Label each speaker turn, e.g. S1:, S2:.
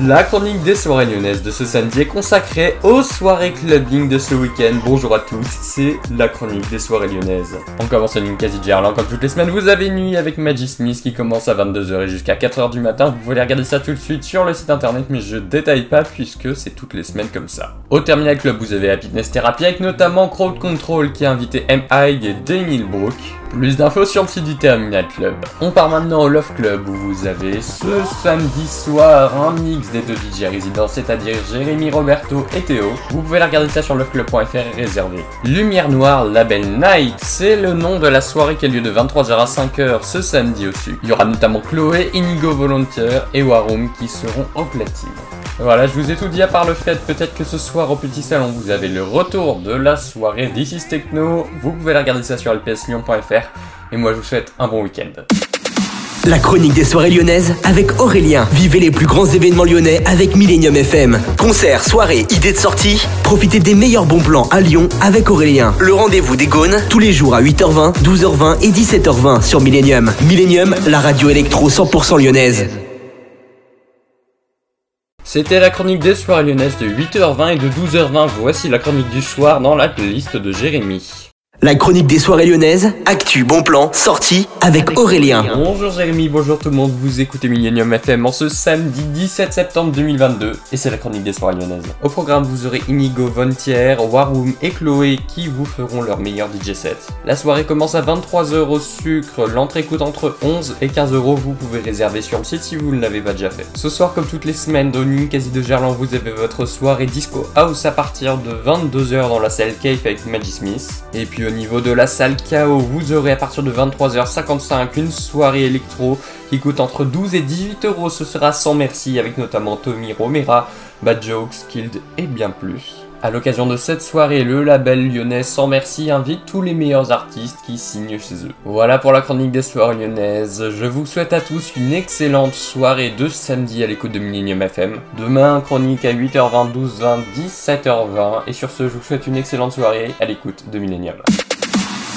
S1: La chronique des soirées lyonnaises de ce samedi est consacrée aux soirées clubbing de ce week-end. Bonjour à tous, c'est la chronique des soirées lyonnaises. On commence une quasi gerland comme toutes les semaines. Vous avez nuit avec Maggie Smith qui commence à 22h et jusqu'à 4h du matin. Vous pouvez regarder ça tout de suite sur le site internet, mais je détaille pas puisque c'est toutes les semaines comme ça. Au Terminal Club, vous avez Happiness Therapy avec notamment Crowd Control qui a invité M. Et Daniel Brook. Plus d'infos sur le site du Terminal Club. On part maintenant au Love Club où vous avez ce samedi soir un mix des deux DJ résidents, c'est-à-dire Jérémy, Roberto et Théo. Vous pouvez la regarder ça sur loveclub.fr et. Lumière Noire Label Night, c'est le nom de la soirée qui a lieu de 23h à 5h ce samedi au-dessus. Il y aura notamment Chloé, Inigo Volunteer et Warum qui seront en platine. Voilà, je vous ai tout dit à part le fait peut-être que ce soir au Petit Salon vous avez le retour de la soirée This is Techno. Vous pouvez la regarder ça sur lpslyon.fr et moi je vous souhaite un bon week-end.
S2: La chronique des soirées lyonnaises avec Aurélien. Vivez les plus grands événements lyonnais avec Millennium FM. Concerts, soirées, idées de sortie. Profitez des meilleurs bons plans à Lyon avec Aurélien. Le rendez-vous des Gaunes tous les jours à 8h20, 12h20 et 17h20 sur Millennium. Millennium, la radio électro 100% lyonnaise.
S1: C'était la chronique des soirées lyonnaises de 8h20 et de 12h20. Voici la chronique du soir dans la playlist de Jérémy.
S2: La chronique des soirées lyonnaises, actu, bon plan, sortie avec Aurélien.
S1: Bonjour Jérémy, bonjour tout le monde, vous écoutez Millennium FM en ce samedi 17 septembre 2022 et c'est la chronique des soirées lyonnaises. Au programme vous aurez Inigo Vontier, Warroom et Chloé qui vous feront leur meilleur DJ set. La soirée commence à 23h au sucre, l'entrée coûte entre 11 et 15 euros, vous pouvez réserver sur le site si vous ne l'avez pas déjà fait. Ce soir comme toutes les semaines, dans quasi de Gerland vous avez votre soirée disco house à partir de 22h dans la salle Cave avec Maggie Smith. Et puis au niveau de la salle KO, vous aurez à partir de 23h55 une soirée électro qui coûte entre 12 et 18 euros. Ce sera sans merci avec notamment Tommy Romera, Bad Jokes, Killed et bien plus. À l'occasion de cette soirée, le label lyonnais Sans Merci invite tous les meilleurs artistes qui signent chez eux. Voilà pour la chronique des soirées lyonnaises. Je vous souhaite à tous une excellente soirée de samedi à l'écoute de Millennium FM. Demain, chronique à 8h20, 12h20, 17h20. Et sur ce, je vous souhaite une excellente soirée à l'écoute de Millennium.